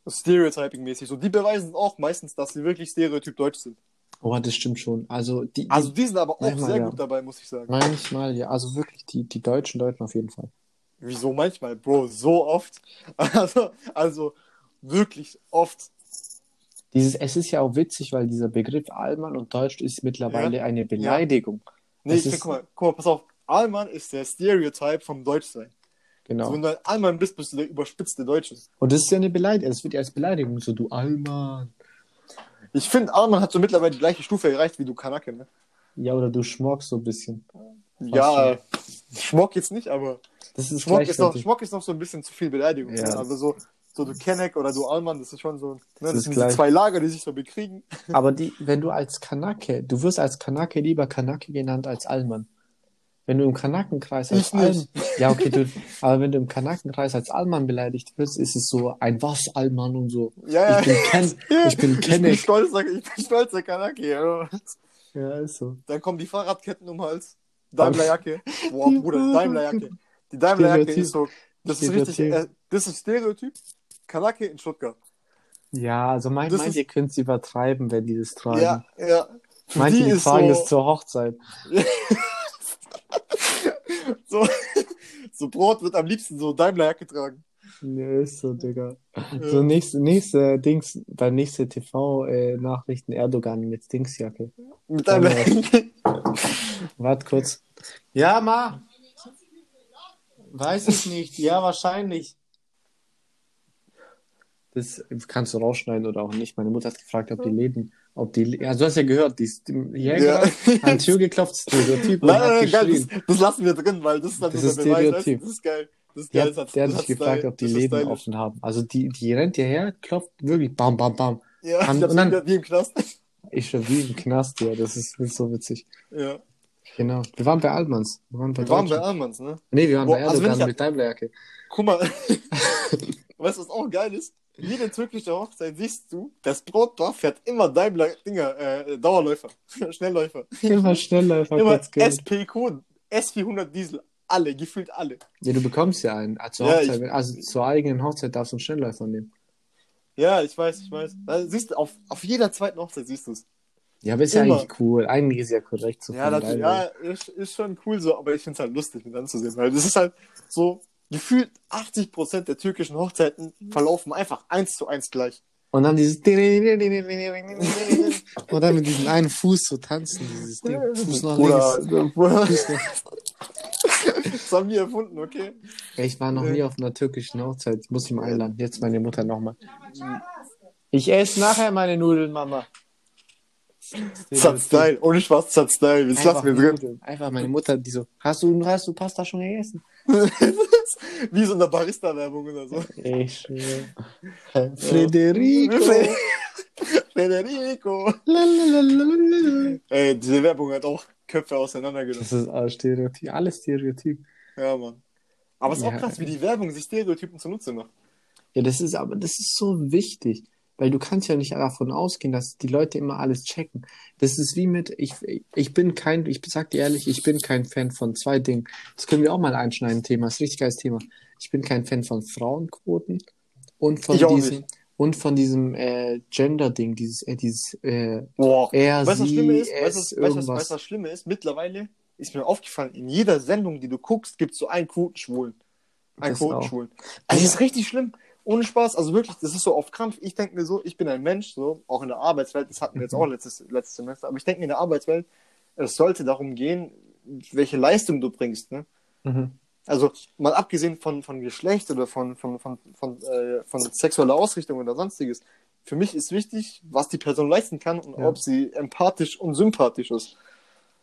Stereotyping-mäßig. So, die beweisen auch meistens, dass sie wirklich stereotyp deutsch sind. Oh, das stimmt schon. Also die, die Also die sind aber auch sehr ja. gut dabei, muss ich sagen. manchmal, ja, also wirklich die, die Deutschen deuten auf jeden Fall. Wieso manchmal, Bro? So oft. Also, also wirklich oft. Dieses, es ist ja auch witzig, weil dieser Begriff Allmann und Deutsch ist mittlerweile eine Beleidigung. Nee, Das ich ist- guck mal, guck mal, pass auf. Allmann ist der Stereotype vom Deutschsein. Genau. Also, wenn du ein Allmann bist, bist du der überspitzte Deutsche. Und das ist ja eine Beleidigung, es wird ja als Beleidigung so, du Allmann. Ich finde, Allmann hat so mittlerweile die gleiche Stufe erreicht wie du Kanake, ne? Ja, oder du schmockst so ein bisschen. Ja, Schmock jetzt nicht, aber Das ist Schmock ist, noch. Schmock ist noch so ein bisschen zu viel Beleidigung. Ja. Also so, so du Kenneck oder du Allmann, das ist schon so, ne? das, ist sind gleich. zwei Lager, die sich so bekriegen. Aber die, wenn du als Kanake, du wirst als Kanake lieber Kanake genannt als Allmann. Wenn du im Kanakenkreis als. Allmann, ja okay, du, aber wenn du im Kanakenkreis als Allmann beleidigt wirst, ist es so ein was Allmann und so. Ja, Ich bin Ken, ich bin Ich bin Kenneck. stolzer, ich bin stolzer Kanake. Ja. Ja, ist so. Dann kommen die Fahrradketten um den Hals. Daimlerjacke. Boah, Bruder, Daimlerjacke. Die Daimlerjacke ist so, das ist richtig, äh, das ist Stereotyp. Kanake in Stuttgart. Ja, also mein, Das meint ist- ihr könnt es übertreiben, wenn die das tragen. Ja, ja. Für Meint ihr, die ist tragen so, es zur Hochzeit? so, so Brot wird am liebsten so Daimlerjacke tragen. Nee, ist so, Digga. Ja. So nächste, nächste Dings, beim nächsten TV-Nachrichten Erdogan mit Dingsjacke. Mit Daimlerjacke. Warte kurz. Ja, Ma. Weiß ich nicht. Ja, wahrscheinlich. Das kannst du rausschneiden oder auch nicht. Meine Mutter hat gefragt, ob die Läden, ob die, ja, du hast ja gehört, die ist Ja. an Tür geklopft, Stereotyp Nein, nein, nein, das, das lassen wir drin, weil das ist dann Das ist der Beweis. Stereotyp. Das ist geil. Das ist Der, geil. hat- das der hat sich gefragt, ob die Läden offen haben. Also die, die rennt hierher, klopft wirklich, bam, bam, bam. Ja, hab's und dann- wie im Knast. Ich schon wie im Knast, ja, das ist, das ist so witzig. Ja. Genau. Wir waren bei Altmanns. Wir waren bei Wir waren bei. Almans, ne? Nee, wir waren Boah, bei also Erdogan ich- mit Daimlerjacke. Guck mal. weißt du, was auch geil ist? Jede türkische Hochzeit siehst du, das Brotdorf fährt immer Daimler, Dinger, äh, Dauerläufer, Schnellläufer. Immer schneller, Immer. SPQ, S400 Diesel, alle, gefühlt alle. Ja, du bekommst ja einen. Also, Ja, Hochzeit, ich- also zur eigenen Hochzeit darfst du einen Schnellläufer nehmen. Ja, ich weiß, ich weiß. Da siehst du, auf, auf jeder zweiten Hochzeit siehst du es. Ja, aber ist ja Immer. eigentlich cool. Eigentlich ist ja korrekt so Ja, das, ja ist, ist schon cool so, aber ich finde es halt lustig mit anzusehen, weil das ist halt so, gefühlt 80% der türkischen Hochzeiten verlaufen einfach eins zu eins gleich. Und dann dieses und dann mit diesem einen Fuß so tanzen, dieses Ding. Fuß nach Oder, links. Fuß nach... das haben wir erfunden, okay? Ich war noch nie auf einer türkischen Hochzeit. Ich muss ich mal einladen. Jetzt meine Mutter nochmal. Ich esse nachher meine Nudeln, Mama. Zat Style, ohne Spaß, Zat Style, das lassen wir drin. Einfach meine Mutter, die so, hast du, hast du Pasta schon gegessen? Wie so in der Barista-Werbung oder so. Ich schwöre. Frederico. Federico. Ey, diese Werbung hat auch Köpfe auseinandergenommen. Das ist alles Stereotyp. Alles Stereotyp. Ja, Mann. Aber es ist Ja. auch krass, wie die Werbung sich Stereotypen zunutze macht. Ja, das ist aber, das ist so wichtig. Weil du kannst ja nicht davon ausgehen, dass die Leute immer alles checken. Das ist wie mit, ich, ich bin kein, ich sag dir ehrlich, ich bin kein Fan von zwei Dingen. Das können wir auch mal einschneiden, Thema. Das ist ein richtig geiles Thema. Ich bin kein Fan von Frauenquoten und von Ich auch diesem, und von diesem äh, Gender-Ding, dieses, äh, dieses äh, Boah. er, Weißt was sie, Schlimme ist? es, Weißt was- weißt was, was Schlimme ist? Mittlerweile ist mir aufgefallen, in jeder Sendung, die du guckst, gibt es so einen Quotenschwulen. Einen. Quotenschwulen. Also, das ist richtig schlimm. ohne Spaß, also wirklich, das ist so auf Krampf. Ich denke mir so, ich bin ein Mensch, so, auch in der Arbeitswelt, das hatten wir jetzt auch letztes, letztes Semester, aber ich denke mir in der Arbeitswelt, es sollte darum gehen, welche Leistung du bringst, ne? Mhm. Also mal abgesehen von, von Geschlecht oder von, von, von, von, äh, von sexueller Ausrichtung oder sonstiges, für mich ist wichtig, was die Person leisten kann und Ja. ob sie empathisch und sympathisch ist.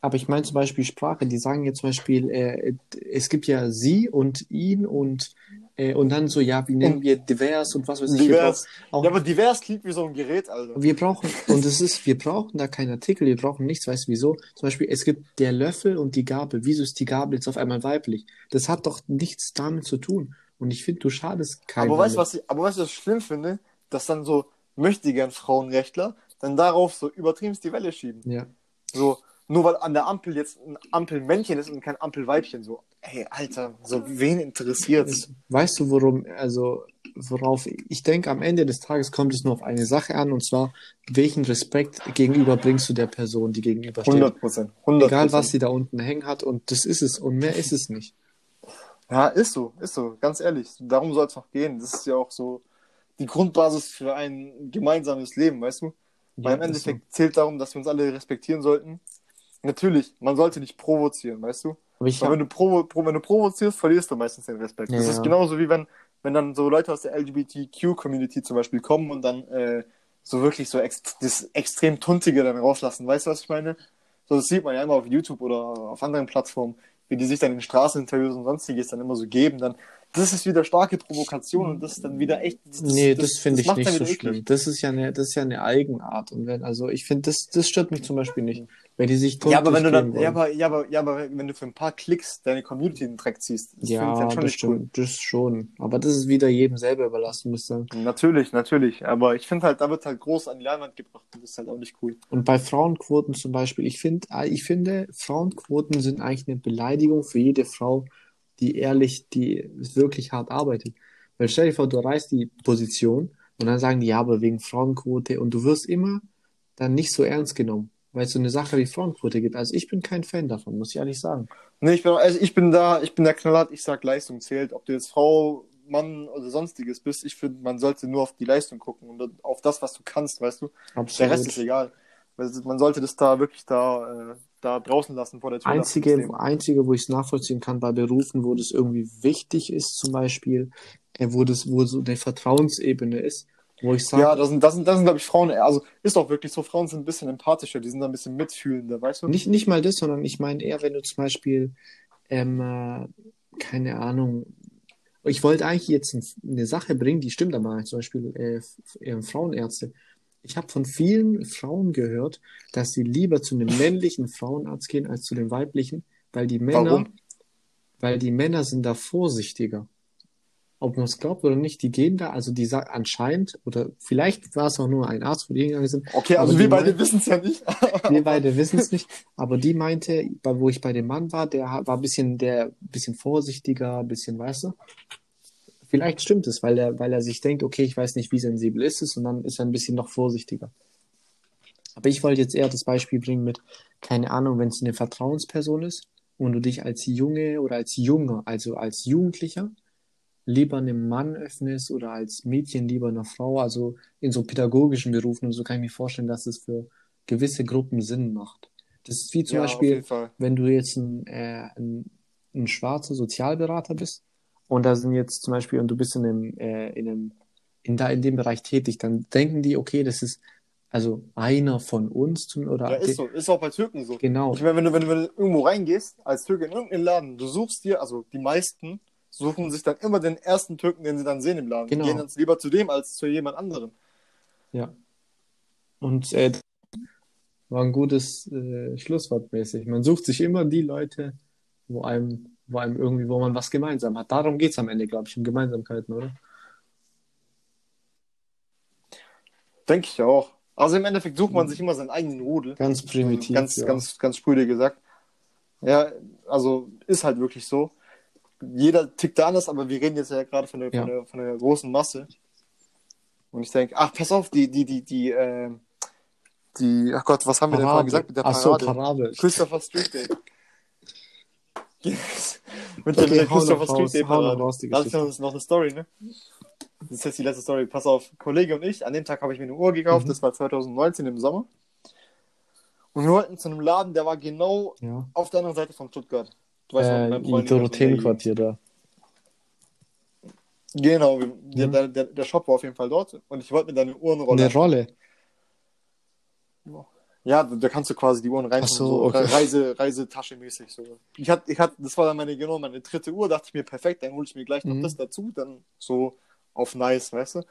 Aber ich meine zum Beispiel Sprache, die sagen jetzt zum Beispiel, äh, es gibt ja sie und ihn und, äh, und dann so, ja, wie nennen wir divers und was weiß ich. Divers. Auch, Ja, aber divers klingt wie so ein Gerät, Alter. wir brauchen, und es ist, wir brauchen da keinen Artikel, wir brauchen nichts, weißt du wieso? Zum Beispiel, es gibt der Löffel und die Gabel. Wieso ist die Gabel jetzt auf einmal weiblich? Das hat doch nichts damit zu tun. Und ich finde, du schadest keinem. Aber weißt du, was ich, aber weißt du, was ich schlimm finde? Dass dann so möchte gern Frauenrechtler dann darauf so übertrieben die Welle schieben. Ja. So, nur weil an der Ampel jetzt ein Ampelmännchen ist und kein Ampelweibchen. So, hey, Alter, so wen interessiert's? Weißt du, worum, also, worauf ich denke, am Ende des Tages kommt es nur auf eine Sache an, und zwar, welchen Respekt gegenüber bringst du der Person, die gegenüber steht. 100 Prozent. 100 Egal, was sie da unten hängen hat, und das ist es, und mehr ist es nicht. Ja, ist so, ist so, ganz ehrlich. Darum soll es noch gehen. Das ist ja auch so die Grundbasis für ein gemeinsames Leben, weißt du? Weil im Ja, ist Endeffekt zählt darum, dass wir uns alle respektieren sollten. Natürlich, man sollte nicht provozieren, weißt du? Aber ich Weil wenn hab, du, provo pro wenn du provozierst, verlierst du meistens den Respekt. Ja, das ist genauso wie wenn, wenn dann so Leute aus der LGBTQ-Community zum Beispiel kommen und dann äh, so wirklich so ex das extrem Tuntige dann rauslassen. Weißt du, was ich meine? So, das sieht man ja immer auf YouTube oder auf anderen Plattformen, wie die sich dann in Straßeninterviews und sonstiges dann immer so geben. Dann, das ist wieder starke Provokation und das ist dann wieder echt. Das, nee, das, finde ich nicht so eklig. schlimm. Das ist ja eine, das ist ja eine Eigenart. Und wenn, also, ich finde, das, das stört mich zum Beispiel nicht. Wenn die sich Ja, aber wenn du dann, ja, aber, ja, aber, ja, aber wenn du für ein paar Klicks deine Community in den Dreck ziehst, das finde ich Ja, dann schon das nicht cool. stimmt, das schon. Aber das ist wieder jedem selber überlassen, muss ich sagen. Natürlich, natürlich. Aber ich finde halt, da wird halt groß an die Leinwand gebracht und das ist halt auch nicht cool. Und bei Frauenquoten zum Beispiel, ich finde, ich finde, Frauenquoten sind eigentlich eine Beleidigung für jede Frau, die ehrlich, die wirklich hart arbeitet. Weil stell dir vor, du erreichst die Position und dann sagen die, ja, aber wegen Frauenquote und du wirst immer dann nicht so ernst genommen, weil es so eine Sache wie Frauenquote gibt. Also ich bin kein Fan davon, muss ich ehrlich sagen. Nee, ich bin, also ich bin da, ich bin der Knallhart, ich sag Leistung zählt. Ob du jetzt Frau, Mann oder sonstiges bist, ich finde, man sollte nur auf die Leistung gucken und auf das, was du kannst, weißt du. Der Rest ist egal. Man sollte das da wirklich da, äh, da draußen lassen vor der Tür. Einzige, einzige, wo ich es nachvollziehen kann, bei Berufen, wo das irgendwie wichtig ist, zum Beispiel, äh, wo das, wo so eine Vertrauensebene ist, wo ich sage, Ja, das sind, das sind, das sind, glaube ich, Frauen, also ist auch wirklich so, Frauen sind ein bisschen empathischer, die sind da ein bisschen mitfühlender, weißt du? Nicht, nicht mal das, sondern ich meine eher, wenn du zum Beispiel, ähm, äh, keine Ahnung, ich wollte eigentlich jetzt ein, eine Sache bringen, die stimmt aber nicht, zum Beispiel äh, F- äh, Frauenärzte. Ich habe von vielen Frauen gehört, dass sie lieber zu einem männlichen Frauenarzt gehen als zu dem weiblichen, weil die Männer, Warum? weil die Männer sind da vorsichtiger. Ob man es glaubt oder nicht, die gehen da, also die sagt anscheinend, oder vielleicht war es auch nur ein Arzt, wo die hingegangen sind, Okay, also Aber wir beide wissen es ja nicht. wir beide wissen es nicht, aber die meinte, bei, wo ich bei dem Mann war, der war ein bisschen, der, bisschen vorsichtiger, ein bisschen, weißt du? Vielleicht stimmt es, weil er, weil er sich denkt, okay, ich weiß nicht, wie sensibel ist es, und dann ist er ein bisschen noch vorsichtiger. Aber ich wollte jetzt eher das Beispiel bringen mit, keine Ahnung, wenn es eine Vertrauensperson ist und du dich als Junge oder als Junge, also als Jugendlicher, lieber einem Mann öffnest oder als Mädchen lieber einer Frau, also in so pädagogischen Berufen und so kann ich mir vorstellen, dass es für gewisse Gruppen Sinn macht. Das ist wie zum ja, Beispiel, wenn du jetzt ein, äh, ein, ein schwarzer Sozialberater bist und da sind jetzt zum Beispiel, und du bist in einem, äh, in einem, in da, in dem Bereich tätig, dann denken die, okay, das ist also einer von uns zum, oder Ja, ist so. Ist auch bei Türken so. genau. Ich meine, wenn du, wenn, du, wenn du irgendwo reingehst, als Türke in irgendeinen Laden, du suchst dir, also die meisten suchen sich dann immer den ersten Türken, den sie dann sehen im Laden. Genau. Die gehen dann lieber zu dem als zu jemand anderem. Ja. Und äh, war ein gutes äh, Schlusswort mäßig. Man sucht sich immer die Leute, wo einem, wo einem irgendwie, wo man was gemeinsam hat. Darum geht's am Ende, glaube ich, um Gemeinsamkeiten, oder? Denke ich auch. Also im Endeffekt sucht man sich immer seinen eigenen Rudel. Ganz primitiv. Ganz, ja. ganz, ganz sprüde gesagt. Ja, also ist halt wirklich so. Jeder tickt da anders, aber wir reden jetzt ja gerade von der, Ja. von der, von der großen Masse. Und ich denke, ach, pass auf, die, die, die, die, äh, die, ach Gott, was haben wir denn vorhin gesagt mit der Ach so, Parade? Parade. Christopher Street Day. Yes. mit Okay, der Christopher Street Day Parade. raus, die Da ist noch eine Story, ne? das ist jetzt die letzte Story. Pass auf, Kollege und ich, an dem Tag habe ich mir eine Uhr gekauft, Mhm. das war 2019 im Sommer. Und wir wollten zu einem Laden, der war genau Ja. auf der anderen Seite von Stuttgart. Du weißt Äh, noch, Freund- Dorotheenquartier da. Genau, der, Mhm. der, der, Shop war auf jeden Fall dort und ich wollte mir da eine Uhrenrolle. Eine Rolle. Ja, da, kannst du quasi die Uhren rein Ach so, okay. Reise, Reisetasche mäßig so. Ich hatte, ich hatte, das war dann meine, genau, meine dritte Uhr, dachte ich mir, perfekt, dann hole ich mir gleich noch Mhm. das dazu, dann so auf nice, weißt du.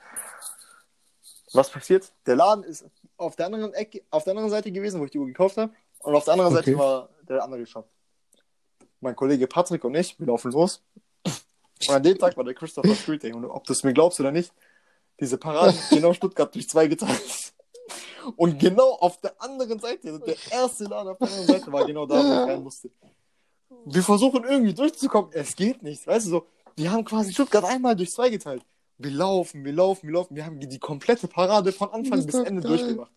Was passiert? Der Laden ist auf der anderen Ecke, auf der anderen Seite gewesen, wo ich die Uhr gekauft habe. Und auf der anderen Okay. Seite war der andere Shop. Mein Kollege Patrick und ich, wir laufen los. Und an dem Tag war der Christopher Street Day. Und ob du es mir glaubst oder nicht, diese Paraden genau Stuttgart durch zwei geteilt. Und genau auf der anderen Seite, also der erste Laden auf der anderen Seite war genau da, wo ich rein musste. Wir versuchen irgendwie durchzukommen, es geht nicht. Weißt du, so, die haben quasi Stuttgart einmal durch zwei geteilt. Wir laufen, wir laufen, wir laufen. Wir haben die komplette Parade von Anfang bis Ende geil. durchgemacht.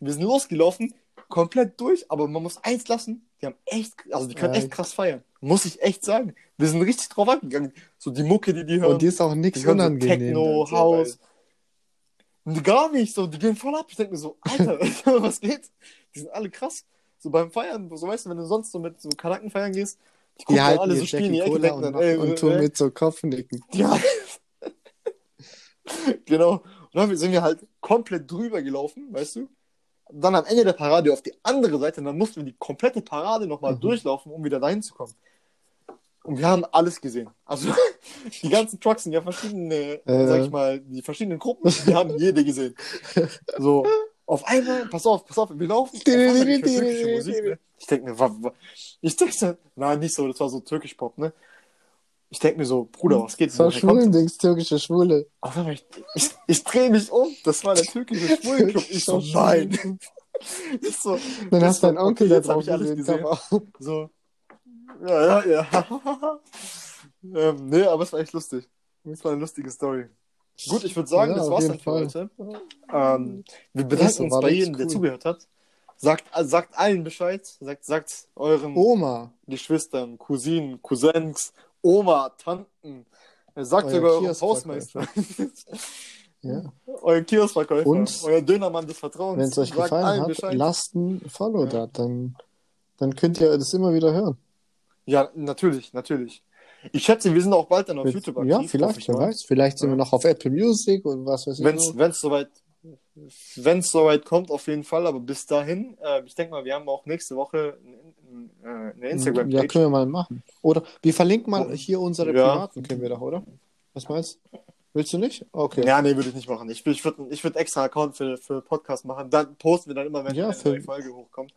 Wir sind losgelaufen, komplett durch, aber man muss eins lassen, die haben echt, also die können Ja. echt krass feiern. Muss ich echt sagen. Wir sind richtig drauf angegangen. So die Mucke, die die hören. Und die ist auch nichts Die hören so unangenehm. Techno, so, House. Gar nicht so, die gehen voll ab. Ich denke mir so, Alter, was geht? Die sind alle krass. So beim Feiern, so weißt du, wenn du sonst so mit so Kanaken feiern gehst, die Die gucken dann halten alle alle so spielen die Ecke Cola denken und, dann, machen- ey, und äh, tun äh, mit so Kopfnicken. ja. genau. Und dann sind wir halt komplett drüber gelaufen, weißt du? Dann am Ende der Parade auf die andere Seite, und dann mussten wir die komplette Parade nochmal Mhm. durchlaufen, um wieder dahin zu kommen. Und wir haben alles gesehen. Also die ganzen Trucks sind ja verschiedene, Äh. sag ich mal, die verschiedenen Gruppen, wir haben jede gesehen. So, auf einmal, pass auf, pass auf, wir laufen. ich ne? Ich denke mir, ich denke, nein, nicht so, das war so türkisch Pop, ne? Ich denke mir so, Bruder, was geht? Das war Schwulendings, türkische Schwule. einmal, ich, ich, ich drehe mich um. Das war der türkische Schwulenclub. Ich so, nein. Ich so, Dann hast du deinen Onkel jetzt ich alles gesehen. so. Ja, ja, ja. ähm, nee, aber es war echt lustig. Es war eine lustige Story. Gut, ich würde sagen, Ja, das war's dann für heute. Ähm, wir bedanken uns bei jedem, der cool. zugehört hat. Sagt, also sagt allen Bescheid. Sagt, sagt euren Oma. Geschwistern, Cousinen, Cousins, Oma, Tanten. Sagt Euer sogar. Hausmeister. Ja. Euer Kioskverkäufer, Und- euer Dönermann des Vertrauens. Wenn es euch Sagt gefallen allen hat, Bescheid. lasst ein Follow Ja. da. Dann, dann könnt ihr das immer wieder hören. Ja, natürlich, natürlich. Ich schätze, wir sind auch bald dann auf Mit- YouTube aktiv. ja, vielleicht, ich wer weiß. Vielleicht sind Ja. wir noch auf Apple Music und was weiß ich. Noch. wenn's soweit, wenn's soweit kommt, auf jeden Fall. Aber bis dahin, äh, ich denke mal, wir haben auch nächste Woche ein- ein- äh, eine Ja, Instagram-Page. können wir mal machen. Oder wir verlinken mal hier unsere Ja. privaten, können wir doch, oder? Was meinst du? Willst du nicht? Okay. Ja, nee, würde ich nicht machen. Ich, ich würde ich würd extra Account für, für Podcast machen. Dann posten wir dann immer, wenn Ja, eine für- neue Folge hochkommt.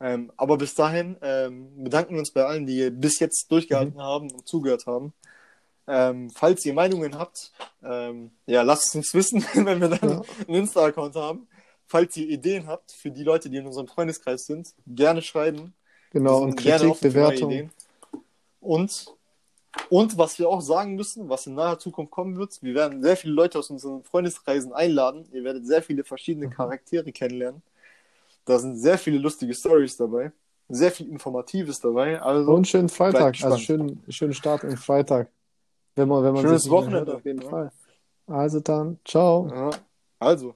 Ähm, aber bis dahin ähm, bedanken wir uns bei allen, die bis jetzt durchgehalten Mhm. haben und zugehört haben. Ähm, falls ihr Meinungen habt, ähm, ja, lasst es uns wissen, wenn wir dann Ja. einen Insta-Account haben. Falls ihr Ideen habt für die Leute, die in unserem Freundeskreis sind, gerne schreiben. Genau, und Kritik, Bewertung. Und, und was wir auch sagen müssen, was in naher Zukunft kommen wird, wir werden sehr viele Leute aus unseren Freundeskreisen einladen. Ihr werdet sehr viele verschiedene Mhm. Charaktere kennenlernen. Da sind sehr viele lustige Stories dabei, sehr viel Informatives dabei. Also Und schönen Freitag, also schönen, schönen Start im Freitag. Wenn man, wenn man Schönes Wochenende. auf jeden. Fall. Also dann, ciao. ja, also.